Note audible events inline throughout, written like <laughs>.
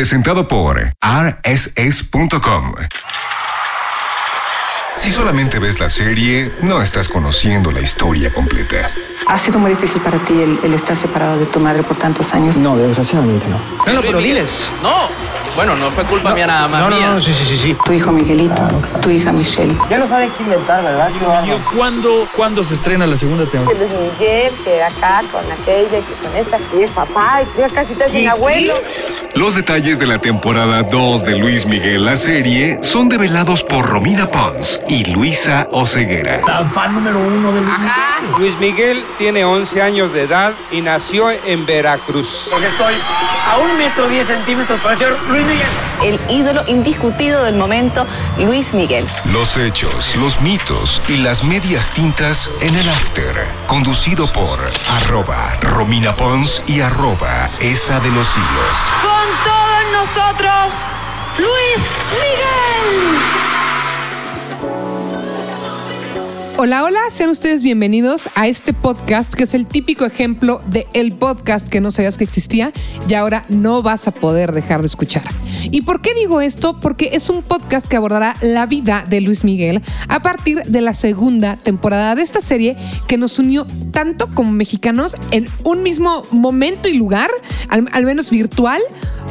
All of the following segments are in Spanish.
presentado por rss.com. Si solamente ves la serie, no estás conociendo la historia completa. ¿Ha sido muy difícil para ti el, el estar separado de tu madre por tantos años? No, desgraciadamente no. No, no, pero diles. No, bueno, no fue culpa mía nada más. No, no, mía. no, sí, sí, sí, sí. Tu hijo Miguelito, tu hija Michelle. Ya no saben qué inventar, ¿verdad? Yo, ¿Cuándo, ¿Cuándo se estrena la segunda temporada? Luis Miguel, que acá con aquella, que con esta, y es papá, y ya casi te hacen abuelo. Los detalles de la temporada 2 de Luis Miguel la serie son develados por Romina Pons y Luisa Oceguera. La fan número uno del Luis Miguel tiene 11 años de edad y nació en Veracruz. porque estoy a un metro diez centímetros para ser Luis Miguel. El ídolo indiscutido del momento, Luis Miguel. Los hechos, los mitos y las medias tintas en el after. Conducido por arroba Romina Pons y arroba esa de los hilos. Con todos nosotros, Luis Miguel. Hola, hola, sean ustedes bienvenidos a este podcast que es el típico ejemplo de el podcast que no sabías que existía y ahora no vas a poder dejar de escuchar. ¿Y por qué digo esto? Porque es un podcast que abordará la vida de Luis Miguel a partir de la segunda temporada de esta serie que nos unió tanto como mexicanos en un mismo momento y lugar, al, menos virtual,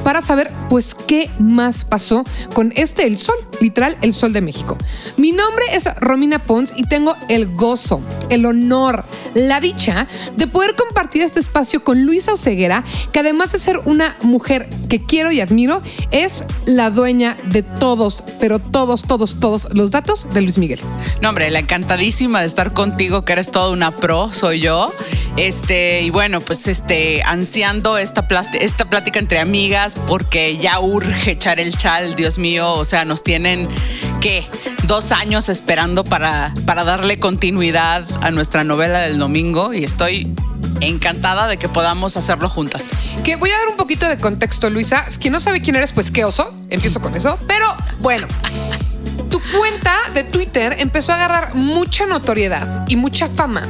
para saber pues qué más pasó con este El Sol, literal El Sol de México. Mi nombre es Romina Pons y tengo el gozo, el honor, la dicha de poder compartir este espacio con Luisa Oceguera, que además de ser una mujer que quiero y admiro, es la dueña de todos, pero todos, todos, todos los datos de Luis Miguel. No, hombre, la encantadísima de estar contigo, que eres toda una pro, soy yo. Este, y bueno, pues este, ansiando esta, esta plática entre amigas, porque ya urge echar el chal, Dios mío. O sea, nos tienen, ¿qué? Dos años esperando para, para darle continuidad a nuestra novela del domingo, y estoy encantada de que podamos hacerlo juntas. Que voy a dar un poquito de contexto, Luisa. Quien no sabe quién eres, pues qué oso. Empiezo con eso. Pero bueno, tu cuenta de Twitter empezó a agarrar mucha notoriedad y mucha fama.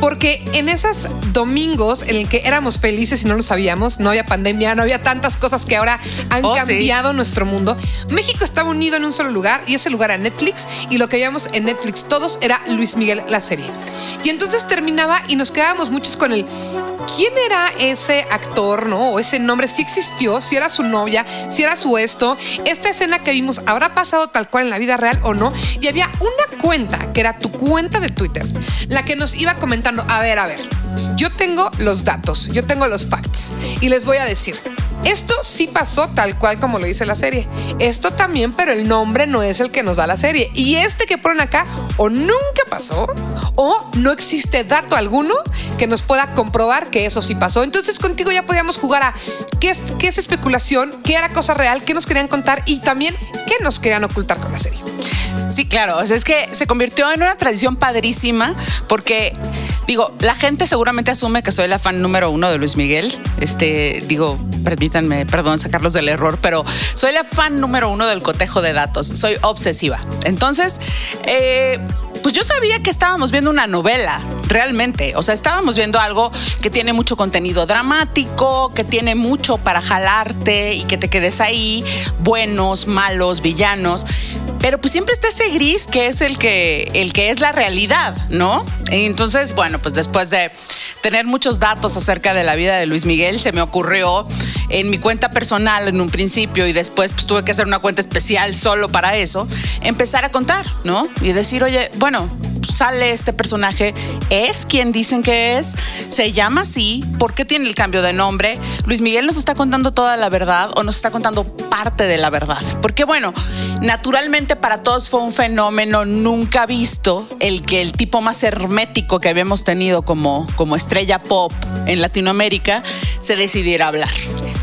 Porque en esos domingos en el que éramos felices y no lo sabíamos, no había pandemia, no había tantas cosas que ahora han Oh, sí. cambiado nuestro mundo. México estaba unido en un solo lugar y ese lugar era Netflix. Y lo que veíamos en Netflix todos era Luis Miguel, la serie. Y entonces terminaba y nos quedábamos muchos con el ¿Quién era ese actor, no? O ese nombre, si existió, si era su novia, si era su esto. Esta escena que vimos, ¿habrá pasado tal cual en la vida real o no? Y había una cuenta, que era tu cuenta de Twitter, la que nos iba comentando, a ver, a ver, yo tengo los datos, yo tengo los facts, y les voy a decir. Esto sí pasó tal cual como lo dice la serie. Esto también, pero el nombre no es el que nos da la serie. Y este que ponen acá o nunca pasó o no existe dato alguno que nos pueda comprobar que eso sí pasó. Entonces contigo ya podíamos jugar a qué es, qué es especulación, qué era cosa real, qué nos querían contar y también qué nos querían ocultar con la serie. Sí, claro. O sea, es que se convirtió en una tradición padrísima porque, digo, la gente seguramente asume que soy la fan número uno de Luis Miguel. Este, digo, perdón, sacarlos del error, pero soy la fan número uno del cotejo de datos. Soy obsesiva. Entonces, eh, pues yo sabía que estábamos viendo una novela, realmente. O sea, estábamos viendo algo que tiene mucho contenido dramático, que tiene mucho para jalarte y que te quedes ahí, buenos, malos, villanos. Pero pues siempre está ese gris que es el que, el que es la realidad, ¿no? Entonces, bueno, pues después de tener muchos datos acerca de la vida de Luis Miguel, se me ocurrió en mi cuenta personal en un principio y después pues tuve que hacer una cuenta especial solo para eso, empezar a contar, ¿no? Y decir, oye, bueno, sale este personaje, es quien dicen que es, se llama así, ¿por qué tiene el cambio de nombre? Luis Miguel nos está contando toda la verdad o nos está contando parte de la verdad. Porque bueno, naturalmente para todos fue un fenómeno nunca visto el que el tipo más hermético que habíamos tenido como, como estrella pop en Latinoamérica se decidiera hablar.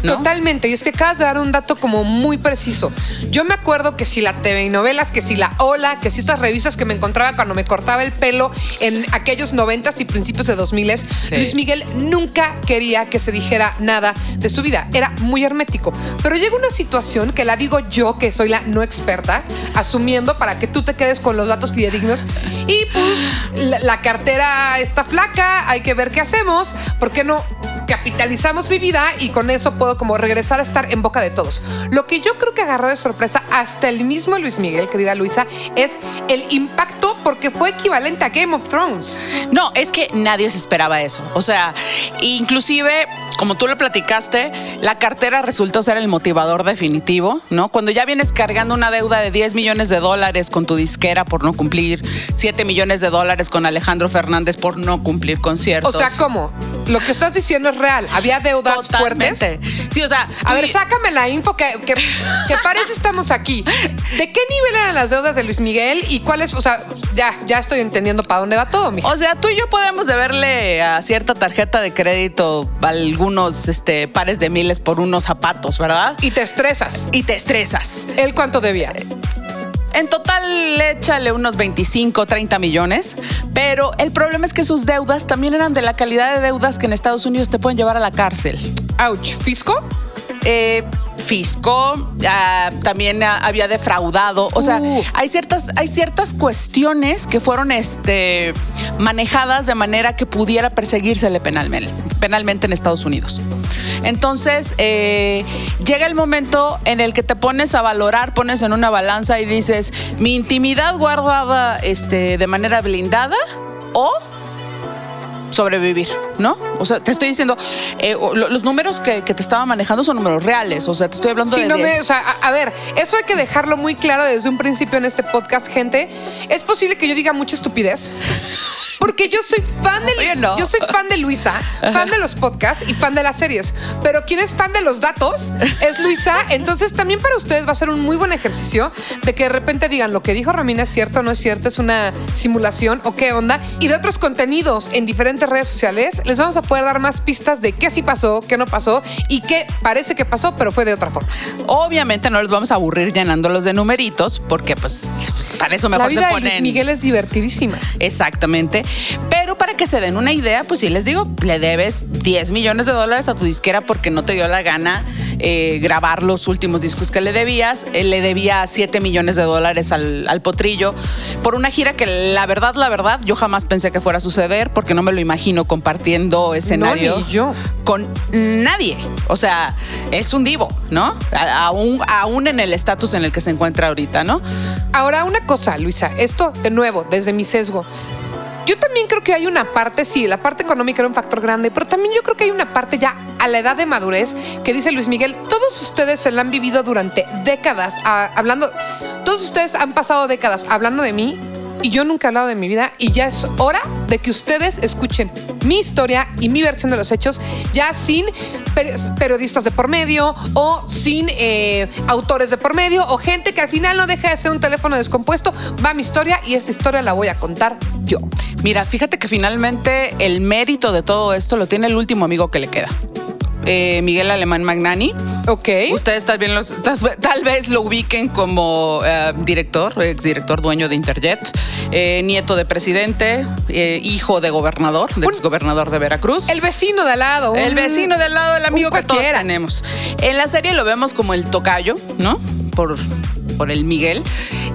¿no? Totalmente, y es que acabas de dar un dato como muy preciso. Yo me acuerdo que si la TV novelas, que si la Ola, que si estas revistas que me encontraba cuando me cortaba el pelo en aquellos noventas y principios de 2000 Luis Miguel nunca quería que se dijera nada de su vida. Era muy hermético. Pero llega una situación que la digo yo, que soy la no experta, asumiendo para que tú te quedes con los datos fidedignos. Y pues la, la cartera está flaca, hay que ver qué hacemos. ¿Por qué no capitalizamos mi vida y con eso puedo como regresar a estar en boca de todos. Lo que yo creo que agarró de sorpresa hasta el mismo Luis Miguel, querida Luisa, es el impacto porque fue equivalente a Game of Thrones. No, es que nadie se esperaba eso. O sea, inclusive, como tú lo platicaste, la cartera resultó ser el motivador definitivo, ¿no? Cuando ya vienes cargando una deuda de 10 millones de dólares con tu disquera por no cumplir, 7 millones de dólares con Alejandro Fernández por no cumplir conciertos. O sea, ¿cómo? Lo que estás diciendo es real. Había deudas Totalmente. fuertes. Sí, o sea, A ver, sácame la info que, que, que parece estamos aquí. ¿De qué nivel eran las deudas de Luis Miguel y cuáles? O sea, ya, ya estoy entendiendo para dónde va todo, mija. O sea, tú y yo podemos deberle a cierta tarjeta de crédito algunos este, pares de miles por unos zapatos, ¿verdad? Y te estresas. Y te estresas. ¿Él cuánto debía? En total, échale unos 25, 30 millones. Pero el problema es que sus deudas también eran de la calidad de deudas que en Estados Unidos te pueden llevar a la cárcel. Ouch. ¿Fisco? Eh, fisco, ah, también había defraudado. O sea, Uh. hay, ciertas, hay ciertas cuestiones que fueron este, manejadas de manera que pudiera perseguírsele penalmente, penalmente en Estados Unidos. Entonces, eh, llega el momento en el que te pones a valorar, pones en una balanza y dices, mi intimidad guardada este, de manera blindada o sobrevivir, ¿no? O sea, te estoy diciendo, eh, o- lo- los números que, que te estaba manejando son números reales, o sea, te estoy hablando Sí, de... no me, o sea, a, a ver, eso hay que dejarlo muy claro desde un principio en este podcast, gente. Es posible que yo diga mucha estupidez. Porque yo soy fan de <laughs> Oye, no. yo soy fan de Luisa, fan de los podcasts y fan de las series. Pero quien es fan de los datos es Luisa. Entonces también para ustedes va a ser un muy buen ejercicio de que de repente digan lo que dijo Romina es cierto, no es cierto, es una simulación o qué onda. Y de otros contenidos en diferentes redes sociales les vamos a poder dar más pistas de qué sí pasó, qué no pasó y qué parece que pasó, pero fue de otra forma. Obviamente no los vamos a aburrir llenándolos de numeritos, porque pues para eso mejor La vida se de ponen... Luis Miguel es divertidísima. Exactamente. Pero para que se den una idea, pues sí les digo, le debes 10 millones de dólares a tu disquera porque no te dio la gana eh, grabar los últimos discos que le debías. Él le debía 7 millones de dólares al, al potrillo por una gira que la verdad, la verdad, yo jamás pensé que fuera a suceder porque no me lo imagino compartiendo escenario ni yo. con nadie. O sea, es un divo, ¿no? A- Aún, aún en el estatus en el que se encuentra ahorita, ¿no? Ahora, una cosa, Luisa, esto de nuevo, desde mi sesgo. Yo también creo que hay una parte, sí, la parte económica era un factor grande, pero también yo creo que hay una parte ya a la edad de madurez que dice Luis Miguel, todos ustedes se la han vivido durante décadas, ah, hablando, todos ustedes han pasado décadas hablando de mí y yo nunca he hablado de mi vida y ya es hora de que ustedes escuchen mi historia y mi versión de los hechos ya sin per- periodistas de por medio o sin eh, autores de por medio o gente que al final no deja de ser un teléfono descompuesto. Va mi historia y esta historia la voy a contar yo. Mira, fíjate que finalmente el mérito de todo esto lo tiene el último amigo que le queda. Eh, Miguel Alemán Magnani. Ok. Ustedes tal, bien los, tal, vez lo ubiquen como eh, director, exdirector dueño de Interjet, eh, nieto de presidente, hijo de gobernador, de exgobernador de Veracruz. El vecino de al lado. El vecino del lado del amigo que todos tenemos. En la serie lo vemos como el tocayo, ¿no? Por, por el Miguel.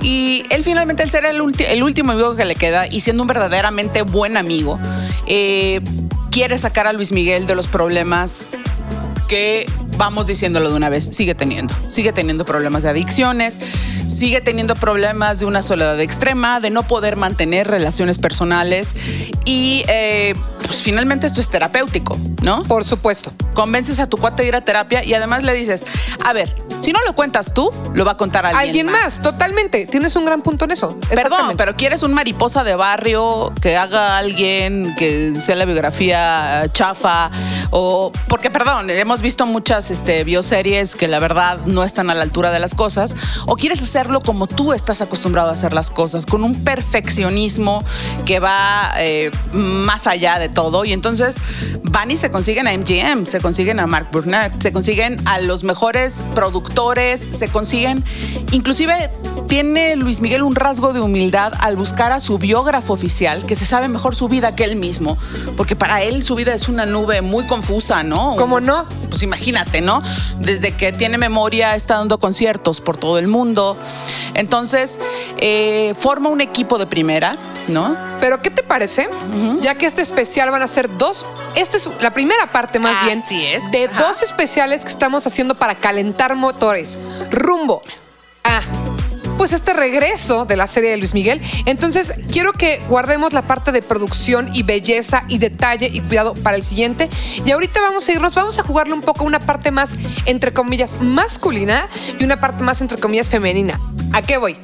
Y él finalmente, el ser el, el último amigo que le queda y siendo un verdaderamente buen amigo, eh, quiere sacar a Luis Miguel de los problemas vamos diciéndolo de una vez, sigue teniendo. Sigue teniendo problemas de adicciones, sigue teniendo problemas de una soledad extrema, de no poder mantener relaciones personales y eh, pues finalmente esto es terapéutico, ¿no? Por supuesto. Convences a tu cuate de ir a terapia y además le dices, a ver, si no lo cuentas tú, lo va a contar alguien, Alguien más. totalmente. Tienes un gran punto en eso. Perdón, pero quieres un mariposa de barrio que haga alguien que sea la biografía chafa o porque perdón, hemos visto muchas este, bioseries que la verdad no están a la altura de las cosas o quieres hacerlo como tú estás acostumbrado a hacer las cosas con un perfeccionismo que va eh, más allá de todo y entonces van y se consiguen a MGM, se consiguen a Mark Burnett, se consiguen a los mejores productores se consiguen. Inclusive tiene Luis Miguel un rasgo de humildad al buscar a su biógrafo oficial, que se sabe mejor su vida que él mismo, porque para él su vida es una nube muy confusa, ¿no? ¿Cómo no? Pues imagínate, ¿no? Desde que tiene memoria está dando conciertos por todo el mundo. Entonces, eh, forma un equipo de primera, ¿no? Pero ¿qué te parece? Ya que este especial van a ser dos, esta es la primera parte más bien Así es. de Ajá. dos especiales que estamos haciendo para calentar motores. Rumbo a pues este regreso de la serie de Luis Miguel. Entonces, quiero que guardemos la parte de producción y belleza y detalle y cuidado para el siguiente. Y ahorita vamos a irnos, vamos a jugarle un poco una parte más, entre comillas, masculina y una parte más, entre comillas, femenina. ¿A qué voy?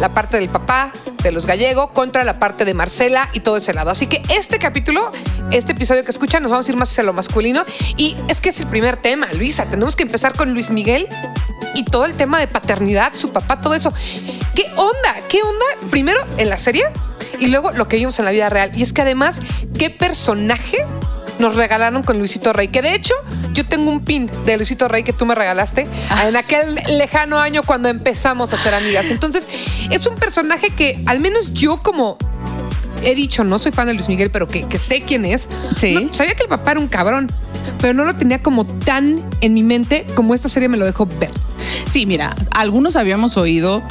La parte del papá, de los gallegos, contra la parte de Marcela y todo ese lado. Así que este capítulo, este episodio que escuchan, nos vamos a ir más hacia lo masculino. Y es que es el primer tema, Luisa. Tenemos que empezar con Luis Miguel y todo el tema de paternidad, su papá, todo eso. ¿Qué onda? ¿Qué onda? Primero en la serie y luego lo que vimos en la vida real. Y es que además, ¿qué personaje nos regalaron con Luisito Rey. Que de hecho, yo tengo un pin de Luisito Rey que tú me regalaste en aquel lejano año cuando empezamos a ser amigas. Entonces, es un personaje que al menos yo como he dicho, no soy fan de Luis Miguel, pero que, que sé quién es. Sí. No, sabía que el papá era un cabrón, pero no lo tenía como tan en mi mente como esta serie me lo dejó ver. Sí, mira, algunos habíamos oído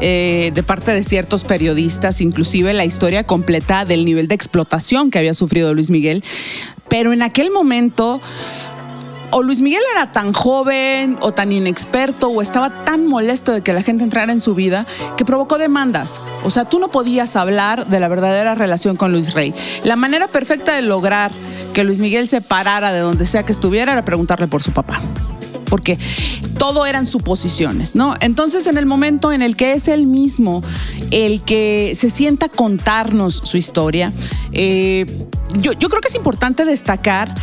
eh, de parte de ciertos periodistas, inclusive la historia completa del nivel de explotación que había sufrido Luis Miguel, pero en aquel momento o Luis Miguel era tan joven o tan inexperto o estaba tan molesto de que la gente entrara en su vida que provocó demandas. O sea, tú no podías hablar de la verdadera relación con Luis Rey. La manera perfecta de lograr que Luis Miguel se parara de donde sea que estuviera era preguntarle por su papá porque todo eran suposiciones, ¿no? Entonces, en el momento en el que es él mismo el que se sienta a contarnos su historia, eh, yo, yo creo que es importante destacar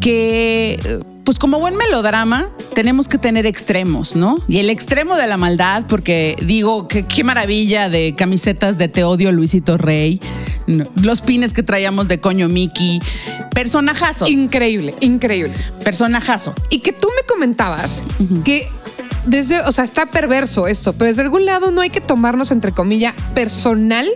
que, pues como buen melodrama, tenemos que tener extremos, ¿no? Y el extremo de la maldad, porque digo, que qué maravilla de camisetas de Te odio Luisito Rey, los pines que traíamos de Coño Mickey, personajazo. Increíble, increíble. Personajazo. Y que tú me comentabas que desde, o sea, está perverso esto, pero desde algún lado no hay que tomarnos, entre comillas, personal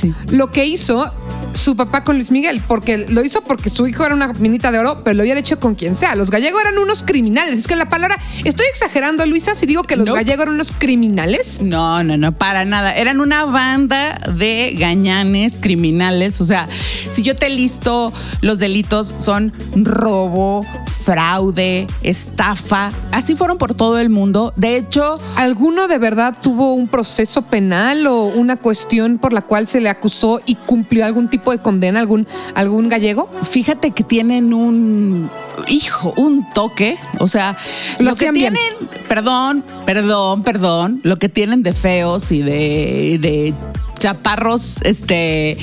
Sí. lo que hizo su papá con Luis Miguel, porque lo hizo porque su hijo era una minita de oro, pero lo había hecho con quien sea. Los gallegos eran unos criminales. Es que la palabra, estoy exagerando, Luisa, si digo que los gallegos eran unos criminales. No, no, no, para nada. Eran una banda de gañanes criminales. O sea, si yo te listo, los delitos son robo, fraude, estafa. Así fueron por todo el mundo. De hecho, ¿Alguno de verdad tuvo un proceso penal o una cuestión por la cual se le acusó y cumplió algún tipo de condena, algún, algún gallego? fíjate que tienen un hijo, un toque. O sea, Lo lo, que bien. tienen, perdón, perdón, perdón, lo que tienen de feos y de, de chaparros, este,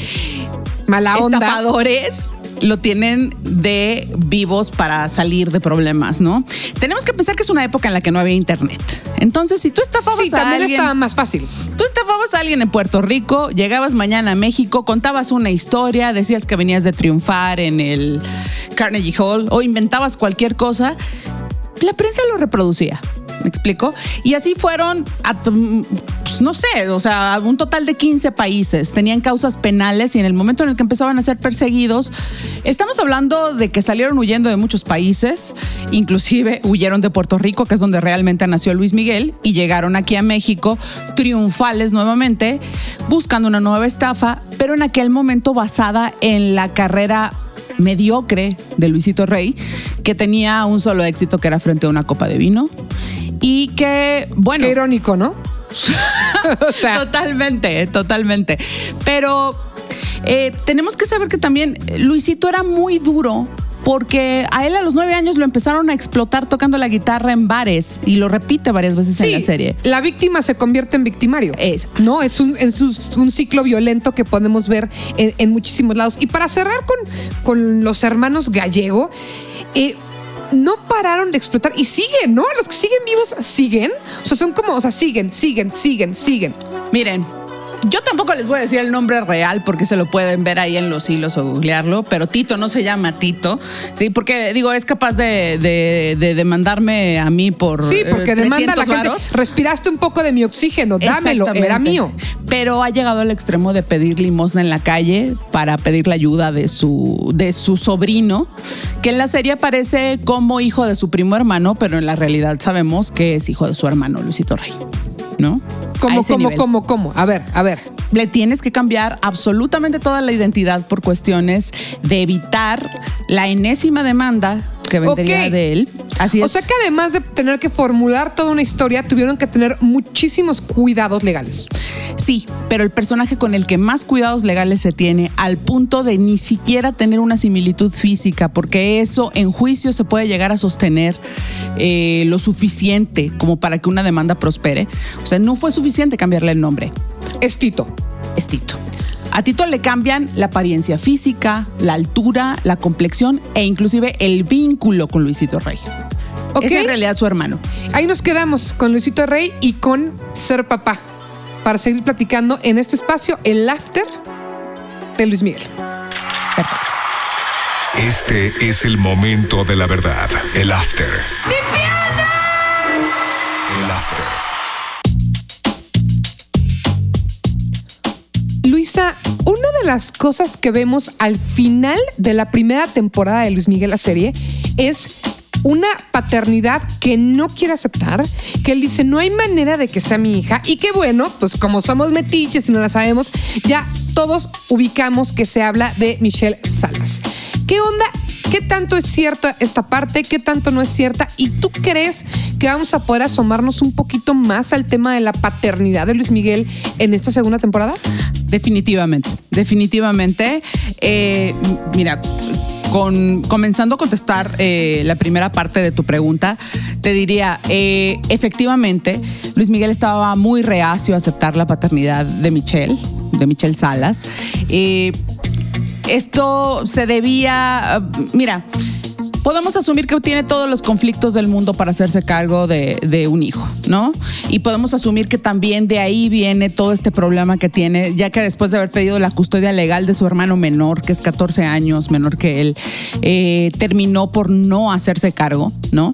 Mala onda. estafadores lo tienen de vivos para salir de problemas, ¿no? Tenemos que pensar que es una época en la que no había internet. Entonces, si tú estafabas Sí, a también alguien, estaba más fácil. tú estafabas a alguien en Puerto Rico, llegabas mañana a México, contabas una historia, decías que venías de triunfar en el Carnegie Hall o inventabas cualquier cosa, la prensa lo reproducía. ¿Me explico? Y así fueron, a, pues, no sé, o sea, un total de 15 países. Tenían causas penales y en el momento en el que empezaban a ser perseguidos, estamos hablando de que salieron huyendo de muchos países, inclusive huyeron de Puerto Rico, que es donde realmente nació Luis Miguel, y llegaron aquí a México triunfales nuevamente, buscando una nueva estafa, pero en aquel momento basada en la carrera mediocre de Luisito Rey, que tenía un solo éxito que era frente a una copa de vino y que, bueno, Qué irónico, ¿no? <laughs> o sea, totalmente, totalmente. Pero eh, tenemos que saber que también Luisito era muy duro. Porque a él a los nueve años lo empezaron a explotar tocando la guitarra en bares y lo repite varias veces en la serie. La víctima se convierte en victimario. Es- no, es un, es un- un ciclo violento que podemos ver en, en muchísimos lados. Y para cerrar con, con los hermanos Gallego, eh, no pararon de explotar y siguen, ¿no? Los que siguen vivos siguen. O sea, son como, o sea, siguen, siguen, siguen, siguen. Miren, Yo tampoco les voy a decir el nombre real porque se lo pueden ver ahí en los hilos o googlearlo, pero Tito no se llama Tito, ¿sí? Porque digo, es capaz de, de- de demandarme a mí por. Sí, porque eh, demanda a la 300 gente. varos. Respiraste un poco de mi oxígeno, dámelo, era mío. Pero ha llegado al extremo de pedir limosna en la calle para pedir la ayuda de su, de su sobrino, que en la serie aparece como hijo de su primo hermano, pero en la realidad sabemos que es hijo de su hermano, Luisito Rey. ¿No? ¿Cómo, cómo, nivel. cómo, cómo? A ver, a ver. Le tienes que cambiar absolutamente toda la identidad por cuestiones de evitar la enésima demanda que vendría de él. Así o es. sea que además de tener que formular toda una historia, tuvieron que tener muchísimos cuidados legales. Sí, pero el personaje con el que más cuidados legales se tiene, al punto de ni siquiera tener una similitud física, porque eso en juicio se puede llegar a sostener eh, lo suficiente como para que una demanda prospere. O sea, no fue suficiente cambiarle el nombre. Es Tito. Es Tito. A Tito le cambian la apariencia física, la altura, la complexión e inclusive el vínculo con Luisito Rey. Es en realidad su hermano. Ahí nos quedamos con Luisito Rey y con Ser Papá para seguir platicando en este espacio, el after de Luis Miguel. Este es el momento de la verdad. El after. El after. Luisa, una de las cosas que vemos al final de la primera temporada de Luis Miguel la serie es una paternidad que no quiere aceptar, que él dice no hay manera de que sea mi hija y que bueno, pues como somos metiches y no la sabemos, ya todos ubicamos que se habla de Michelle Salas. ¿Qué onda? ¿Qué tanto es cierta esta parte? ¿Qué tanto no es cierta? ¿Y tú crees que vamos a poder asomarnos un poquito más al tema de la paternidad de Luis Miguel en esta segunda temporada? Definitivamente, definitivamente. Eh, mira, comenzando a contestar eh, la primera parte de tu pregunta, te diría, eh, efectivamente, Luis Miguel estaba muy reacio a aceptar la paternidad de Michelle, de Michelle Salas. Eh, esto se debía, mira, podemos asumir que tiene todos los conflictos del mundo para hacerse cargo de, un hijo, ¿no? Y podemos asumir que también de ahí viene todo este problema que tiene, ya que después de haber pedido la custodia legal de su hermano menor, que es 14 años menor que él, eh, terminó por no hacerse cargo, ¿no?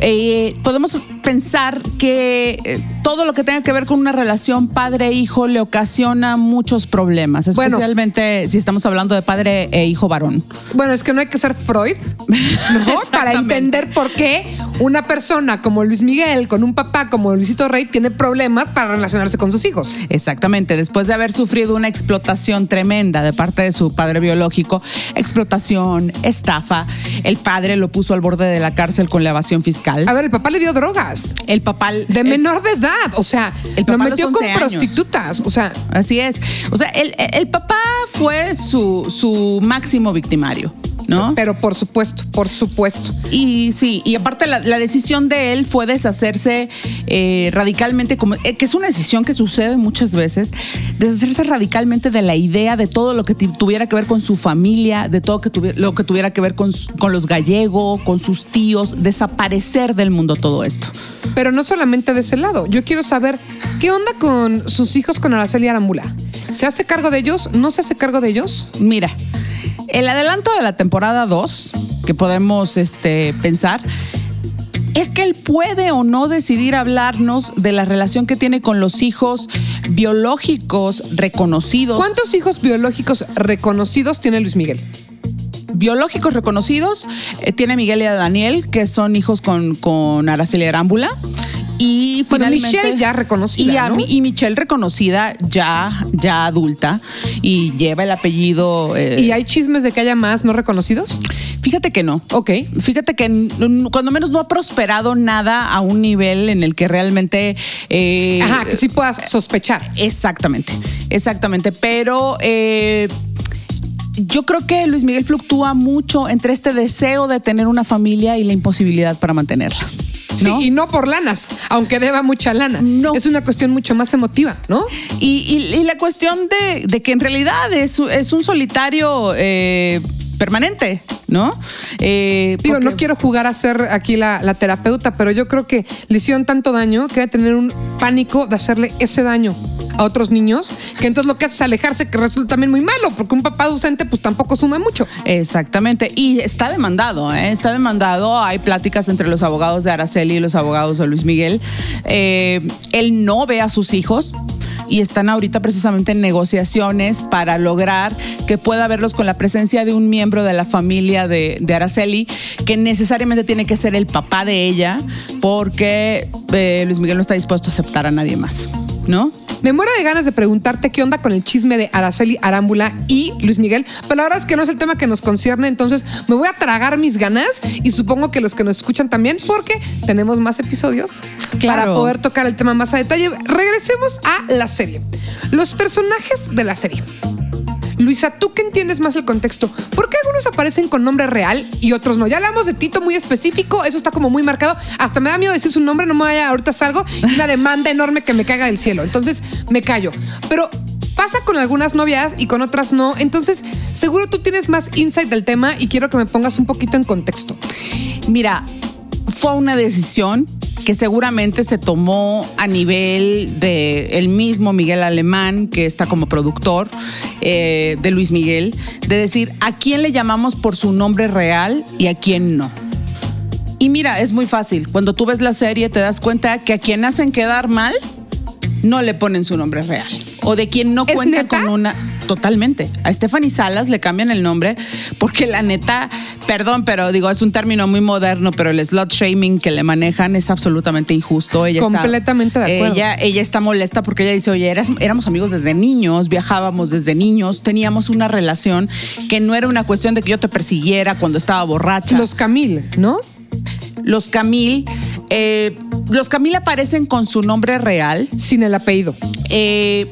Eh, podemos pensar que eh, todo lo que tenga que ver con una relación padre-hijo le ocasiona muchos problemas, especialmente bueno, si estamos hablando de padre e hijo varón. Bueno, es que no hay que ser Freud, ¿no? <laughs> Para entender por qué una persona como Luis Miguel, con un papá como Luisito Rey, tiene problemas para relacionarse con sus hijos. Exactamente, después de haber sufrido una explotación tremenda de parte de su padre biológico, explotación, estafa, el padre lo puso al borde de la cárcel con la evasión fiscal. A ver, el papá le dio drogas. El papá... De menor de edad, o sea, el lo papá metió con años. prostitutas, o sea... Así es. O sea, el, el papá fue su, su máximo victimario. ¿No? Pero por supuesto, por supuesto. Y sí, y aparte la, la decisión de él fue deshacerse eh, radicalmente, como, eh, que es una decisión que sucede muchas veces, deshacerse radicalmente de la idea de todo lo que tuviera que ver con su familia, de todo que lo que tuviera que ver con, con los gallegos, con sus tíos, desaparecer del mundo todo esto. Pero no solamente de ese lado, yo quiero saber qué onda con sus hijos con Araceli Arambula. ¿Se hace cargo de ellos? ¿No se hace cargo de ellos? Mira, el adelanto de la temporada 2 que podemos este, pensar es que él puede o no decidir hablarnos de la relación que tiene con los hijos biológicos reconocidos. ¿Cuántos hijos biológicos reconocidos tiene Luis Miguel? Biológicos reconocidos eh, tiene Miguel y Daniel, que son hijos con, con Araceli Arámbula. Y bueno, finalmente, Michelle ya reconocida. Y, a, ¿no? y, Michelle reconocida ya, ya adulta y lleva el apellido. Eh, ¿Y hay chismes de que haya más no reconocidos? Fíjate que no. Ok. Fíjate que cuando menos no ha prosperado nada a un nivel en el que realmente. Eh, Ajá, que sí puedas sospechar. Exactamente, exactamente. Pero. Eh, yo creo que Luis Miguel fluctúa mucho entre este deseo de tener una familia y la imposibilidad para mantenerla. ¿No? Sí, y no por lanas, aunque deba mucha lana. No. Es una cuestión mucho más emotiva, ¿no? Y, y, y la cuestión de, de, que en realidad es, es un solitario eh, permanente, ¿no? Eh, Digo, porque... no quiero jugar a ser aquí la, la, terapeuta, pero yo creo que le hicieron tanto daño que debe tener un pánico de hacerle ese daño a otros niños, que entonces lo que hace es alejarse, que resulta también muy malo, porque un papá ausente pues tampoco suma mucho. Exactamente. Y está demandado, ¿eh? está demandado. Hay pláticas entre los abogados de Araceli y los abogados de Luis Miguel. Eh, él no ve a sus hijos y están ahorita precisamente en negociaciones para lograr que pueda verlos con la presencia de un miembro de la familia de, de Araceli, que necesariamente tiene que ser el papá de ella, porque eh, Luis Miguel no está dispuesto a aceptar a nadie más, ¿no? Me muero de ganas de preguntarte qué onda con el chisme de Araceli Arámbula y Luis Miguel, pero la verdad es que no es el tema que nos concierne, entonces me voy a tragar mis ganas y supongo que los que nos escuchan también, porque tenemos más episodios Claro. para poder tocar el tema más a detalle. Regresemos a la serie. Los personajes de la serie. Luisa, ¿tú qué entiendes más el contexto? ¿Por qué algunos aparecen con nombre real y otros no? Ya hablamos de Tito muy específico, eso está como muy marcado. Hasta me da miedo decir su nombre, no me vaya, ahorita salgo y una demanda enorme que me caiga del cielo. Entonces me callo. Pero pasa con algunas novias y con otras no. Entonces, seguro tú tienes más insight del tema y quiero que me pongas un poquito en contexto. Mira, fue una decisión que seguramente se tomó a nivel de el mismo Miguel Alemán, que está como productor eh, de Luis Miguel, de decir a quién le llamamos por su nombre real y a quién no. Y mira, es muy fácil. Cuando tú ves la serie te das cuenta que a quien hacen quedar mal no le ponen su nombre real. O de quien no ¿Es cuenta neta? con una. Totalmente. A Stephanie Salas le cambian el nombre porque la neta, perdón, pero digo, es un término muy moderno, pero el slot shaming que le manejan es absolutamente injusto. Ella está- Completamente de acuerdo. Ella, ella está molesta porque ella dice, oye, eras- éramos amigos desde niños, viajábamos desde niños, teníamos una relación que no era una cuestión de que yo te persiguiera cuando estaba borracha. Los Camil, ¿no? Los Camil, eh, los Camil aparecen con su nombre real. Sin el apellido. Eh,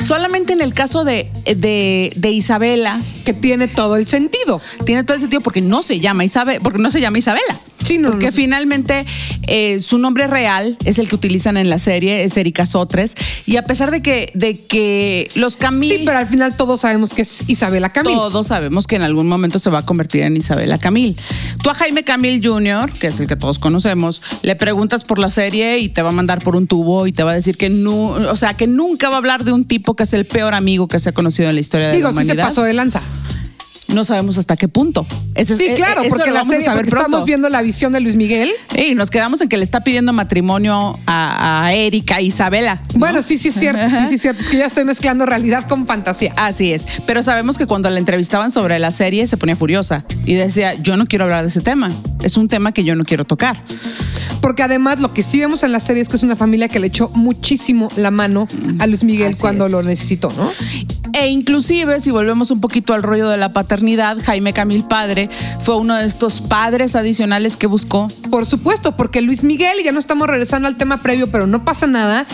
solamente en el caso de, de, de Isabela, Que tiene todo el sentido. tiene todo el sentido porque no se llama Isabela, porque no se llama Isabela. Sí, no, porque no. finalmente eh, su nombre real es el que utilizan en la serie, es Erika Sotres. Y a pesar de que, de que los Camil. Sí, pero al final todos sabemos que es Isabela Camil. Todos sabemos que en algún momento se va a convertir en Isabela Camil. Tú a Jaime Camil Jr., que es el que todos conocemos, le preguntas por la serie y te va a mandar por un tubo y te va a decir que no, o sea, que nunca va a hablar de un tipo que es el peor amigo que se ha conocido en la historia de Digo, la sí se humanidad. pasó de lanza. No sabemos hasta qué punto. Ese es- Sí, eh, claro, eso porque lo la vamos a serie, saber porque pronto. estamos viendo la visión de Luis Miguel. Y nos quedamos en que le está pidiendo matrimonio a, a Erika e Isabela. ¿no? Bueno, sí, sí es cierto, sí, sí es cierto. Es que ya estoy mezclando realidad con fantasía. Así es. Pero sabemos que cuando la entrevistaban sobre la serie se ponía furiosa y decía, yo no quiero hablar de ese tema. Es un tema que yo no quiero tocar. Porque además lo que sí vemos en la serie es que es una familia que le echó muchísimo la mano a Luis Miguel Así cuando es. lo necesitó, ¿no? E inclusive, si volvemos un poquito al rollo de la paternidad, Jaime Camil Padre fue uno de estos padres adicionales que buscó. Por supuesto, porque Luis Miguel, y ya no estamos regresando al tema previo, pero no pasa nada,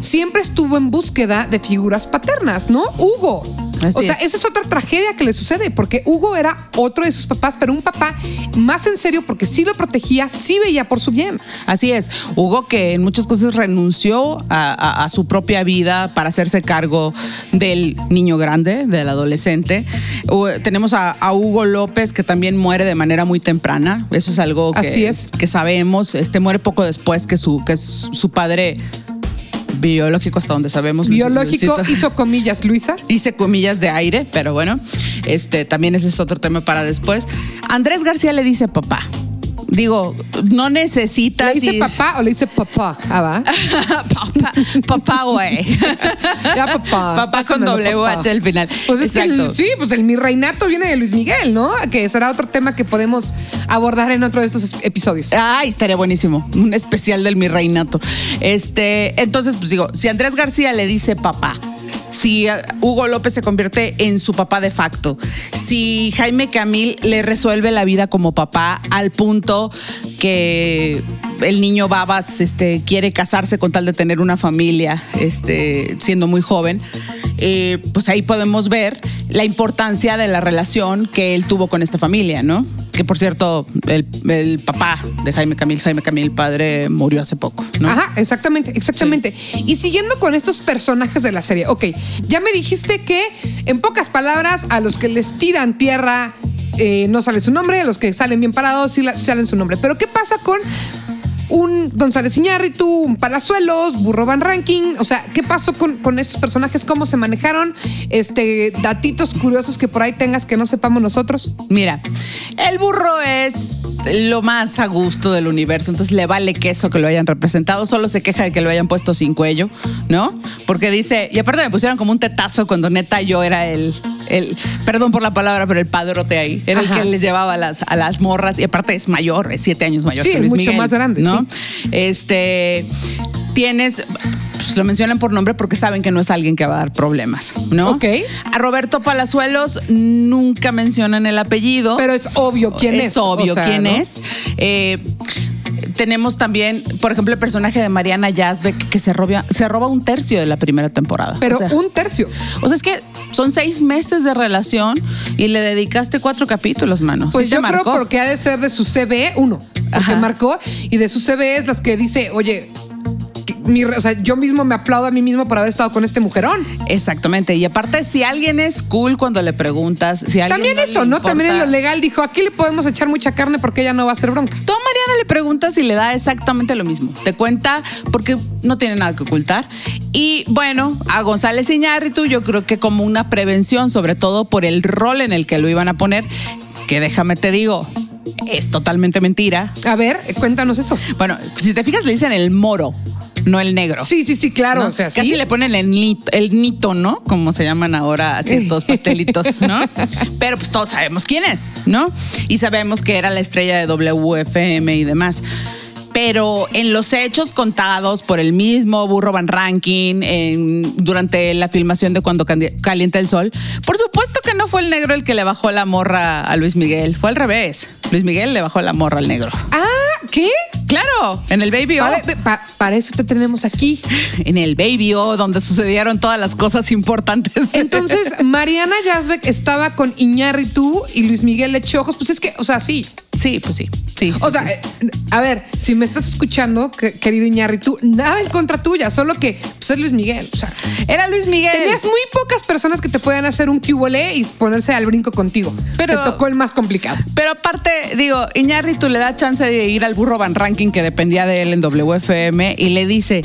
siempre estuvo en búsqueda de figuras paternas, ¿no? Hugo. Así o sea, es. esa es otra tragedia que le sucede, porque Hugo era otro de sus papás, pero un papá más en serio, porque sí lo protegía, sí veía por su bien. Así es, Hugo que en muchas cosas renunció a, a- a su propia vida para hacerse cargo del niño grande, del adolescente. Tenemos a, a Hugo López que también muere de manera muy temprana. Eso es algo que, Así es. que sabemos. Este muere poco después que su, que su padre biológico, hasta donde sabemos. Biológico hizo comillas, Luisa. <laughs> Hice comillas de aire, pero bueno, este también ese es otro tema para después. Andrés García le dice papá. Digo, no necesitas. ¿Le dice ir- papá o le dice papá? Ah, va. <laughs> papá, papá, güey. <laughs> Ya, papá. Papá con pásamelo, doble papá. H al final. Pues es que el- sí, pues el mi reinato viene de Luis Miguel, ¿no? Que será otro tema que podemos abordar en otro de estos es- episodios. Ay, estaría buenísimo. Un especial del mi reinato. Este, entonces, pues digo, si Andrés García le dice papá, si eh, Hugo López se convierte en su papá de facto, si Jaime Camil le resuelve la vida como papá al punto que el niño Babas este, quiere casarse con tal de tener una familia, este, siendo muy joven, eh, pues ahí podemos ver la importancia de la relación que él tuvo con esta familia, ¿no? Que por cierto, el, el papá de Jaime Camil, Jaime Camil padre, murió hace poco, ¿no? Ajá, exactamente, exactamente. Y siguiendo con estos personajes de la serie, ok, ya me dijiste que, en pocas palabras, a los que les tiran tierra eh, no sale su nombre, a los que salen bien parados sí la- salen su nombre. Pero ¿qué pasa con un González Iñárritu, un Palazuelos, Burro Van Ranking. O sea, ¿qué pasó con, con estos personajes? ¿Cómo se manejaron? Este, datitos curiosos que por ahí tengas que no sepamos nosotros. Mira, el burro es lo más a gusto del universo, entonces le vale queso que lo hayan representado, solo se queja de que lo hayan puesto sin cuello, ¿no? Porque dice, y aparte me pusieron como un tetazo cuando neta yo era el, el perdón por la palabra, pero el padrote ahí, era Ajá. el que les llevaba a las, a las morras, y aparte es mayor, es siete años mayor Sí, que es Luis mucho Miguel, más grande, ¿no? Este, tienes... pues, lo mencionan por nombre porque saben que no es alguien que va a dar problemas, ¿no? Ok. A Roberto Palazuelos nunca mencionan el apellido. Pero es obvio quién es. Es obvio o sea, quién ¿no? es. Eh, tenemos también, por ejemplo, el personaje de Mariana Yazbek que se roba, se roba un tercio de la primera temporada. Pero o sea, un tercio. o sea, es que son seis meses de relación y le dedicaste cuatro capítulos, mano. Pues ¿Sí te yo creo porque ha de ser de su CV, uno, porque Ajá. marcó, y de su CV es las que dice, oye, que mi o sea, yo mismo me aplaudo a mí mismo por haber estado con este mujerón. Exactamente. Y aparte, si alguien es cool cuando le preguntas, si alguien También no eso, ¿no? También en lo legal dijo, aquí le podemos echar mucha carne porque ella no va a hacer bronca. Tú a Mariana le preguntas y le da exactamente lo mismo. Te cuenta porque no tiene nada que ocultar. Y bueno, a González Iñárritu yo creo que como una prevención, sobre todo por el rol en el que lo iban a poner, que déjame te digo, es totalmente mentira. A ver, cuéntanos eso. Bueno, si te fijas le dicen el moro, no el negro. Sí, sí, sí, claro. ¿no? O sea, Casi sí. le ponen el nito, el nito, ¿no? Como se llaman ahora ciertos <laughs> pastelitos, ¿no? Pero pues todos sabemos quién es, ¿no? Y sabemos que era la estrella de WFM y demás. Pero en los hechos contados por el mismo Burro Van Ranking en- durante la filmación de Cuando Calienta el Sol, por supuesto que no fue el negro el que le bajó la morra a Luis Miguel, fue al revés. Luis Miguel le bajó la morra al negro. Ah, ¿qué? Claro, en el Baby O. Para, pa- para eso te tenemos aquí. <laughs> En el Baby O, donde sucedieron todas las cosas importantes. <laughs> Entonces, Mariana Yazbek estaba con Iñárritu y Luis Miguel le echó ojos. Pues es que, o sea, sí. Sí, pues sí. Sí, sí, O sea, sí. eh, a ver, si me estás escuchando, que- querido Iñárritu, nada en contra tuya, solo que pues, es Luis Miguel. O sea, era Luis Miguel. tenías muy pocas personas que te puedan hacer un QLE y ponerse al brinco contigo. Pero- te tocó el más complicado. Pero aparte, digo, Iñárritu le da chance de ir al burro Van Ranking que dependía de él en WFM y le dice,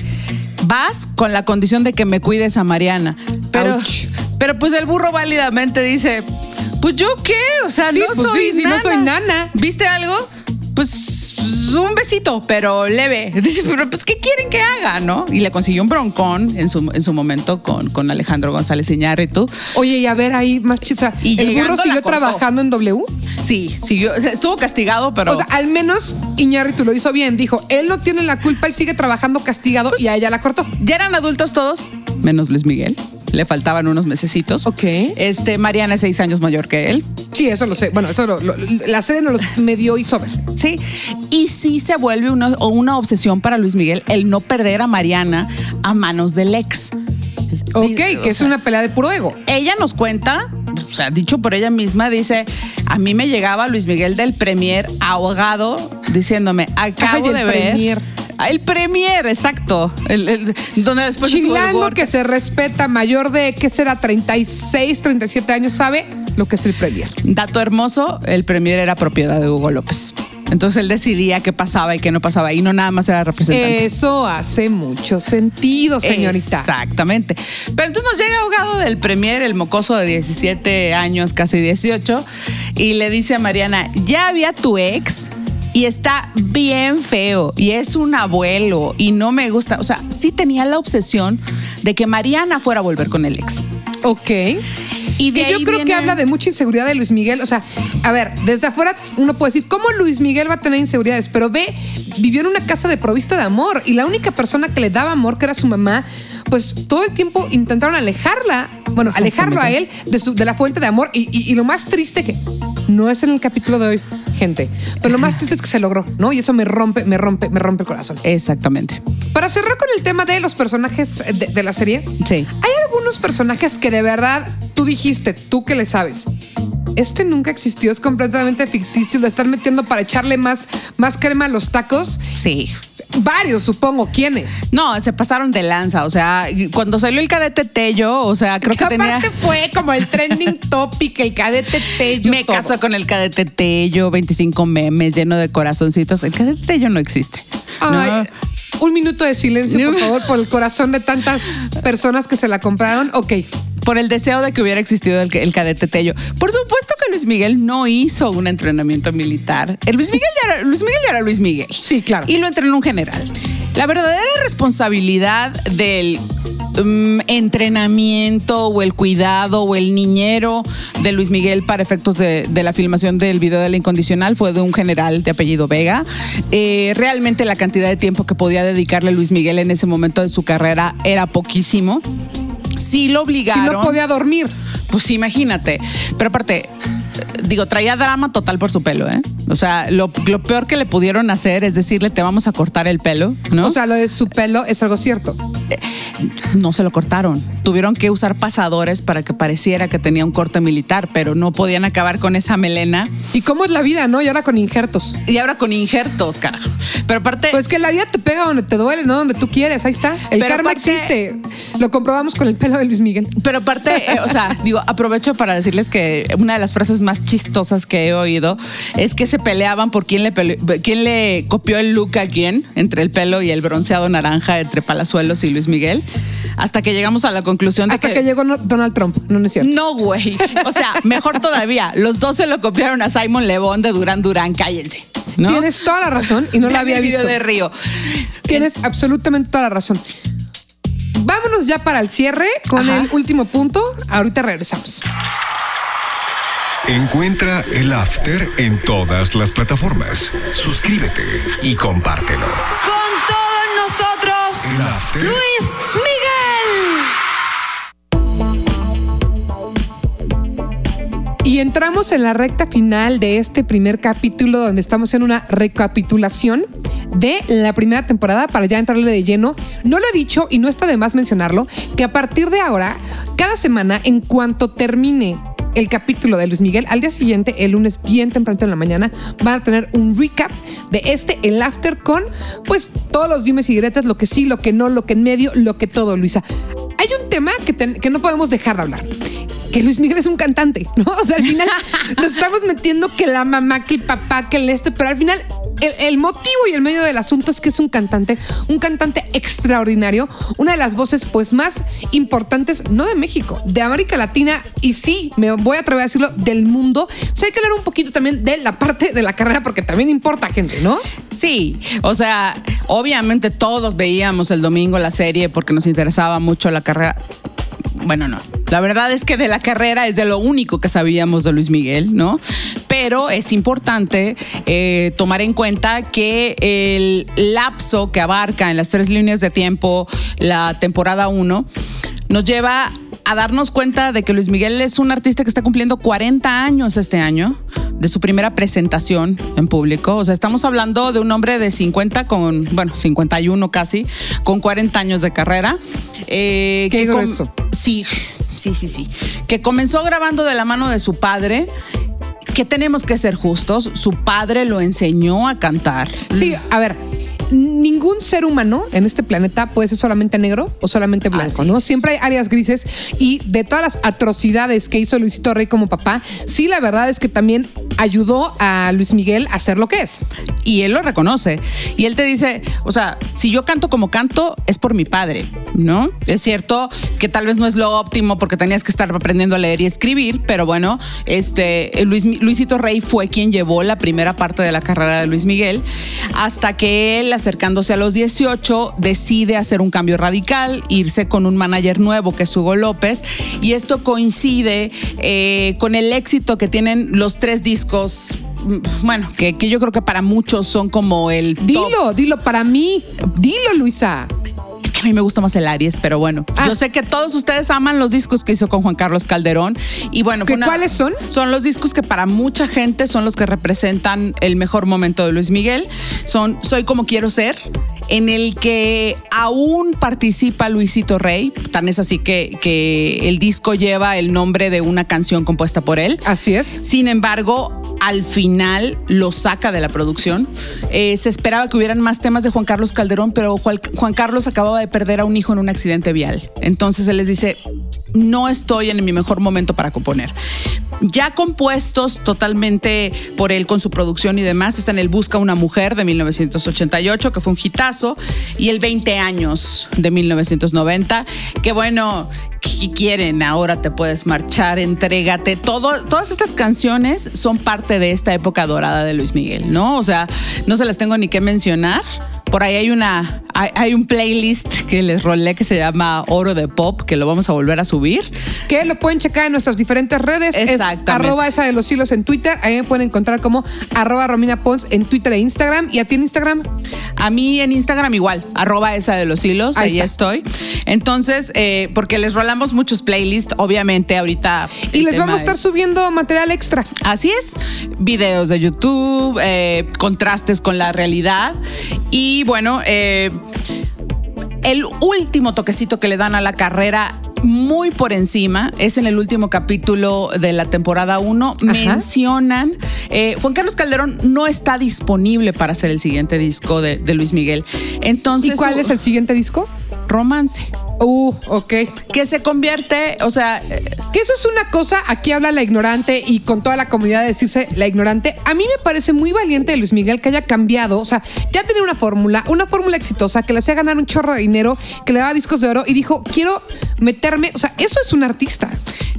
vas con la condición de que me cuides a Mariana. Pero, Ouch. pero pues el burro válidamente dice, pues yo qué, o sea, Sí, no pues soy sí, sí, no soy nana. ¿Viste algo? Pues un besito, pero leve. <laughs> Dice, pero pues, ¿qué quieren que haga, no? Y le consiguió un broncón en su, en su momento con, con Alejandro González Iñárritu. Oye, y a ver ahí más chisa. Y ¿El burro siguió trabajando en W? Sí, siguió, o sea, estuvo castigado, pero... O sea, al menos Iñárritu lo hizo bien. Dijo, él no tiene la culpa, él sigue trabajando castigado y a ella la cortó. Ya eran adultos todos, menos Luis Miguel. Le faltaban unos mesecitos. Ok. Este, Mariana es seis años mayor que él. Sí, eso lo sé. Bueno, eso lo- lo- la serie nos los medio hizo ver. Sí. Y sí se vuelve una, una obsesión para Luis Miguel el no perder a Mariana a manos del ex. Ok, que es una pelea de puro ego. Ella nos cuenta, o sea, dicho por ella misma, dice, a mí me llegaba Luis Miguel del Premier ahogado diciéndome, acabo Ay, de ver... Premier. Ah, El Premier, exacto. El- el- donde después Chilango que se respeta, mayor de, ¿qué será? 36, 37 años, sabe lo que es el Premier. Dato hermoso, el Premier era propiedad de Hugo López. Entonces él decidía qué pasaba y qué no pasaba y no nada más era representante. Eso hace mucho sentido, señorita. Exactamente. Pero entonces nos llega ahogado del Premier, el mocoso de 17 años, casi 18, y le dice a Mariana, ya había tu ex y está bien feo y es un abuelo y no me gusta. O sea, sí tenía la obsesión de que Mariana fuera a volver con el ex. Ok. Y de que yo creo que habla de mucha inseguridad de Luis Miguel. O sea, a ver, desde afuera uno puede decir, ¿cómo Luis Miguel va a tener inseguridades? Pero ve, vivió en una casa de provista de amor y la única persona que le daba amor, que era su mamá, pues todo el tiempo intentaron alejarla, bueno, alejarlo a él de, su- de la fuente de amor. Y, y- y lo más triste que no es en el capítulo de hoy, gente, pero lo más triste es que se logró, ¿no? Y eso me rompe, me rompe, me rompe el corazón. Exactamente. Para cerrar con el tema de los personajes de, de la serie, Sí. hay algunos personajes que de verdad tú dijiste, tú que le sabes. Este nunca existió, es completamente ficticio, lo están metiendo para echarle más, más crema a los tacos. Sí. Varios, supongo. ¿Quiénes? No, se pasaron de lanza. O sea, cuando salió el cadete Tello, o sea, creo que, Que tenía. fue como el trending <laughs> topic, el cadete Tello. Me todo. caso con el cadete Tello, 25 memes lleno de corazoncitos. El cadete Tello no existe. ¿no? Ay, Un minuto de silencio, por <laughs> favor, por el corazón de tantas personas que se la compraron. Ok. por el deseo de que hubiera existido el, el cadete Tello. Por supuesto Luis Miguel no hizo un entrenamiento militar. El Luis Miguel ya era Luis Miguel. ya era Luis Miguel. Sí, claro. Y lo entrenó un general. La verdadera responsabilidad del mm, entrenamiento o el cuidado o el niñero de Luis Miguel para efectos de, de la filmación del video de la incondicional fue de un general de apellido Vega. Eh, realmente la cantidad de tiempo que podía dedicarle Luis Miguel en ese momento de su carrera era poquísimo. Sí lo Si obligaron. no podía dormir. Pues imagínate. Pero aparte, digo, traía drama total por su pelo, ¿eh? O sea, lo, lo peor que le pudieron hacer es decirle, te vamos a cortar el pelo, ¿no? O sea, lo de su pelo es algo cierto. no se lo cortaron. Tuvieron que usar pasadores para que pareciera que tenía un corte militar, pero no podían acabar con esa melena. ¿Y cómo es la vida, no? Y ahora con injertos. Y ahora con injertos, carajo. Pero aparte. Pues que la vida te pega donde te duele, no donde tú quieres. Ahí está. El Pero karma aparte- existe. Lo comprobamos con el pelo de Luis Miguel. Pero aparte, eh, o sea, digo, aprovecho para decirles que una de las frases más chistosas que he oído es que se peleaban por quién le, pele- quién le copió el look a quién, entre el pelo y el bronceado naranja entre Palazuelos y Luis Miguel, hasta que llegamos a la conclusión de Hasta que llegó Donald Trump. No, no es cierto. No, güey. O sea, mejor todavía, los dos se lo copiaron a Simon Lebón de Durán Durán, cállense. ¿no? Tienes toda la razón y no la había visto. de Río. Tienes absolutamente toda la razón. Vámonos ya para el cierre con Ajá. el último punto. Ahorita regresamos. Encuentra el After en todas las plataformas. Suscríbete y compártelo. Con todos nosotros, El After. Luis Miguel. Y entramos en la recta final de este primer capítulo donde estamos en una recapitulación de la primera temporada para ya entrarle de lleno. No lo he dicho y no está de más mencionarlo, que a partir de ahora, cada semana, en cuanto termine el capítulo de Luis Miguel, al día siguiente, el lunes bien temprano en la mañana, van a tener un recap de este, el after con, pues, todos los dimes y diretes, lo que sí, lo que no, lo que en medio, lo que todo, Luisa. Hay un tema que, que no podemos dejar de hablar que Luis Miguel es un cantante, ¿no? O sea, al final <laughs> nos estamos metiendo que la mamá, que el papá, que el este, pero al final el, motivo y el medio del asunto es que es un cantante, un cantante extraordinario, una de las voces pues más importantes, no de México, de América Latina y sí, me voy a atrever a decirlo, del mundo. O sea, hay que hablar un poquito también de la parte de la carrera porque también importa gente, ¿no? Sí, o sea, obviamente todos veíamos el domingo la serie porque nos interesaba mucho la carrera. Bueno, no. La verdad es que de la carrera es de lo único que sabíamos de Luis Miguel, ¿no? Pero es importante eh, tomar en cuenta que el lapso que abarca en las tres líneas de tiempo la temporada 1 nos lleva a darnos cuenta de que Luis Miguel es un artista que está cumpliendo 40 años este año de su primera presentación en público. O sea, estamos hablando de un hombre de 50 con, bueno, 51 casi, con 40 años de carrera. Eh, Qué que grueso. Sí, sí, sí, sí. Que comenzó grabando de la mano de su padre. Que tenemos que ser justos. Su padre lo enseñó a cantar. Sí, a ver. Ningún ser humano en este planeta puede ser solamente negro o solamente blanco, Así ¿no? es. Siempre hay áreas grises y de todas las atrocidades que hizo Luisito Rey como papá, sí, la verdad es que también ayudó a Luis Miguel a ser lo que es. y él lo reconoce. Y él te dice, o sea, si yo canto como canto, es por mi padre, ¿no? Es cierto que tal vez no es lo óptimo porque tenías que estar aprendiendo a leer y escribir, pero bueno, este, Luis, Luisito Rey fue quien llevó la primera parte de la carrera de Luis Miguel, hasta que él, acercándose a los 18, decide hacer un cambio radical, irse con un manager nuevo que es Hugo López, y esto coincide eh, con el éxito que tienen los tres discos mm, bueno, que, que yo creo que para muchos son como el. Dilo, dilo para mí. Dilo, Luisa. Que a mí me gusta más el Aries, pero bueno. Ah. Yo sé que todos ustedes aman los discos que hizo con Juan Carlos Calderón. Y bueno, ¿Que fue una- cuáles son? Son los discos que para mucha gente son los que representan el mejor momento de Luis Miguel. Son Soy como quiero ser, en el que aún participa Luisito Rey, tan es así que, que el disco lleva el nombre de una canción compuesta por él. Así es. Sin embargo, al final lo saca de la producción. Eh, se esperaba que hubieran más temas de Juan Carlos Calderón, pero Juan, Juan Carlos acababa de perder a un hijo en un accidente vial. Entonces él les dice, no estoy en mi mejor momento para componer. Ya compuestos totalmente por él con su producción y demás, están el Busca una mujer de 1988, que fue un hitazo, y el 20 años de 1990, que bueno, ¿qué quieren? Ahora te puedes marchar, entrégate. Todo, todas estas canciones son parte de esta época dorada de Luis Miguel, ¿no? O sea, no se las tengo ni que mencionar. Por ahí hay una, hay, hay un playlist que les rolé que se llama Oro de Pop, que lo vamos a volver a subir. Que lo pueden checar en nuestras diferentes redes. Es Exactamente. arroba esa de los hilos en Twitter. Ahí me pueden encontrar como arroba Romina Pons en Twitter e Instagram. ¿Y a ti en Instagram? A mí en Instagram igual, arroba esa de los hilos, Ahí estoy. Entonces, eh, porque les rolamos muchos playlists, obviamente ahorita. Y les vamos a estar es- subiendo material extra. Así es, videos de YouTube, eh, contrastes con la realidad. Y bueno, eh, el último toquecito que le dan a la carrera muy por encima. Es en el último capítulo de la temporada 1 mencionan eh, Juan Carlos Calderón no está disponible para hacer el siguiente disco de, de Luis Miguel. Entonces ¿Y cuál es el siguiente disco? romance Uh, ok. que se convierte o sea Que eso es una cosa, aquí habla la ignorante y con toda la comunidad de decirse la ignorante. A mí me parece muy valiente de Luis Miguel que haya cambiado, o sea, ya tenía una fórmula, una fórmula exitosa que le hacía ganar un chorro de dinero, que le daba discos de oro y dijo, quiero meterme, o sea, eso es un artista.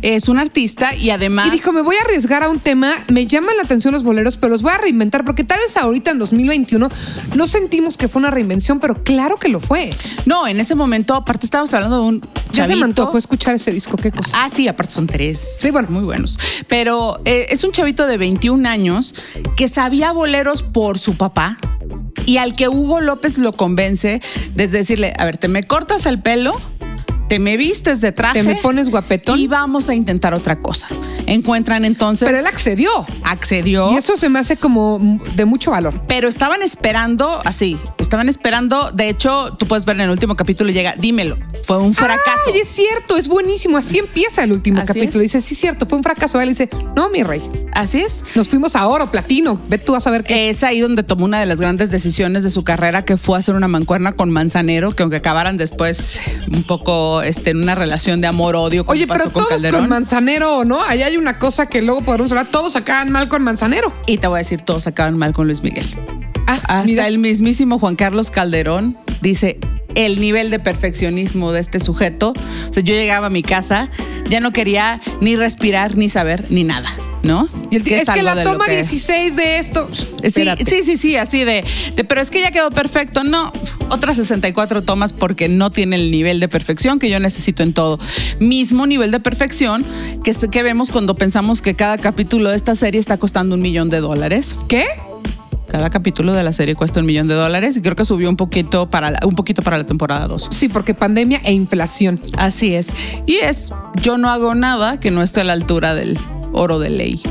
es un artista y además Y dijo, me voy a arriesgar a un tema, me llaman la atención los boleros, pero los voy a reinventar, porque tal vez ahorita en 2021 no sentimos que fue una reinvención, pero claro que lo fue. no en ese momento aparte estábamos hablando de un Ya se me chavito. antojó escuchar ese disco, qué cosa. Ah, sí, aparte son tres. Sí, bueno. Muy buenos. Pero eh, es un chavito de 21 años que sabía boleros por su papá y al que Hugo López lo convence desde decirle, a ver, te me cortas el pelo, te me vistes de traje. Te me pones guapetón. Y vamos a intentar otra cosa. Encuentran entonces... Pero él accedió. accedió. Y eso se me hace como de mucho valor. Pero estaban esperando, así, estaban esperando, de hecho, tú puedes ver en el último capítulo, llega, dímelo, fue un fracaso. Ay, es cierto, es buenísimo. Así empieza el último Así capítulo. es. Dice, sí, cierto, fue un fracaso. Él dice, no, mi rey. Así es. Nos fuimos a oro, platino. Ve tú a saber qué. Es ahí donde tomó una de las grandes decisiones de su carrera, que fue hacer una mancuerna con Manzanero, que aunque acabaran después un poco este, en una relación de amor-odio, Oye, pasó pero con todos Calderón. con Manzanero, ¿no? Ahí hay una cosa que luego podremos hablar. Todos acaban mal con Manzanero. y te voy a decir, todos acaban mal con Luis Miguel. Ah, Hasta mira. el mismísimo Juan Carlos Calderón dice el nivel de perfeccionismo de este sujeto. O sea, yo llegaba a mi casa, ya no quería ni respirar, ni saber, ni nada, ¿no? Es, que la toma que- 16 de esto. Sí, sí, sí, sí, así de, de, pero es que ya quedó perfecto. No, otras 64 tomas porque no tiene el nivel de perfección que yo necesito en todo. Mismo nivel de perfección que, que vemos cuando pensamos que cada capítulo de esta serie está costando un millón de dólares. ¿Qué? Cada capítulo de la serie cuesta un millón de dólares y creo que subió un poquito para la, un poquito para la temporada 2. Sí, porque pandemia e inflación. Así es. Y es, yo no hago nada que no esté a la altura del oro de ley.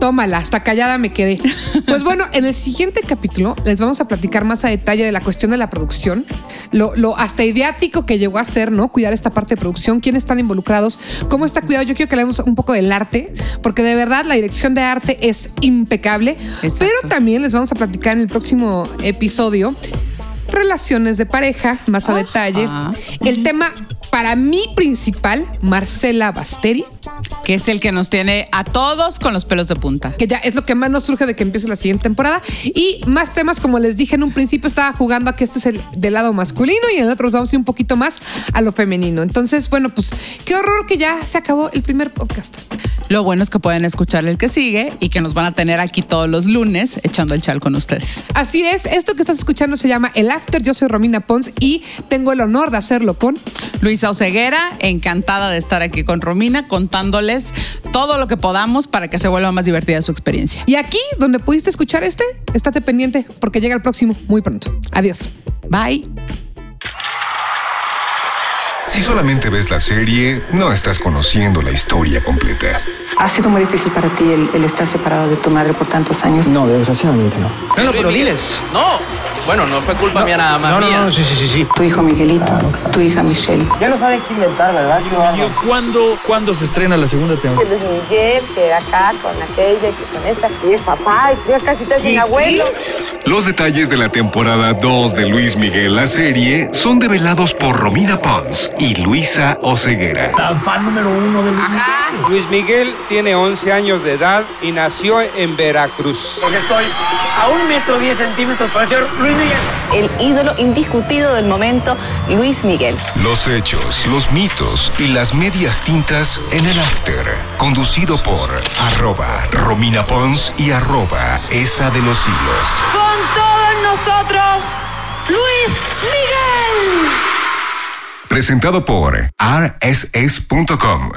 Tómala, hasta callada me quedé. Pues bueno, en el siguiente capítulo les vamos a platicar más a detalle de la cuestión de la producción, lo, lo hasta ideático que llegó a ser, ¿no? Cuidar esta parte de producción, quiénes están involucrados, cómo está cuidado. Yo quiero que hablemos un poco del arte, porque de verdad la dirección de arte es impecable. Exacto. Pero también les vamos a platicar en el próximo episodio relaciones de pareja, más a detalle. El tema para mí principal, Marcela Basteri, Que es el que nos tiene a todos con los pelos de punta. que ya es lo que más nos surge de que empiece la siguiente temporada. Y más temas, como les dije en un principio, estaba jugando a que este es el del lado masculino y en el otro nos vamos a ir un poquito más a lo femenino. Entonces, bueno, pues qué horror que ya se acabó el primer podcast. Lo bueno es que pueden escuchar el que sigue y que nos van a tener aquí todos los lunes echando el chal con ustedes. Así es, esto que estás escuchando se llama El After. Yo soy Romina Pons y tengo el honor de hacerlo con Luisa Oceguera, encantada de estar aquí con Romina contándoles todo lo que podamos para que se vuelva más divertida su experiencia. Y aquí, donde pudiste escuchar este, estate pendiente porque llega el próximo muy pronto. Adiós. Bye. Si solamente ves la serie, no estás conociendo la historia completa. ¿Ha sido muy difícil para ti el, el estar separado de tu madre por tantos años? No, desgraciadamente no. No, no, pero diles. No, Bueno, no fue culpa mía nada más. No, no, mía. no, sí, sí, sí, sí. Tu hijo Miguelito, tu hija Michelle. Ya no saben qué inventar, ¿verdad? ¿Cuándo, ¿Cuándo se estrena la segunda temporada? Luis Miguel, que acá con aquella, que con esta, y es papá, y ya casi está sin abuelo. Los detalles de la temporada 2 de Luis Miguel la serie son develados por Romina Pons y Luisa Oceguera. La fan número uno del Luis Miguel tiene 11 años de edad y nació en Veracruz. Porque estoy a un metro diez centímetros para ser Luis Miguel. El ídolo indiscutido del momento, Luis Miguel. Los hechos, los mitos y las medias tintas en el after. Conducido por arroba Romina Pons y arroba esa de los hilos. Con todos nosotros, Luis Miguel. Presentado por rss.com.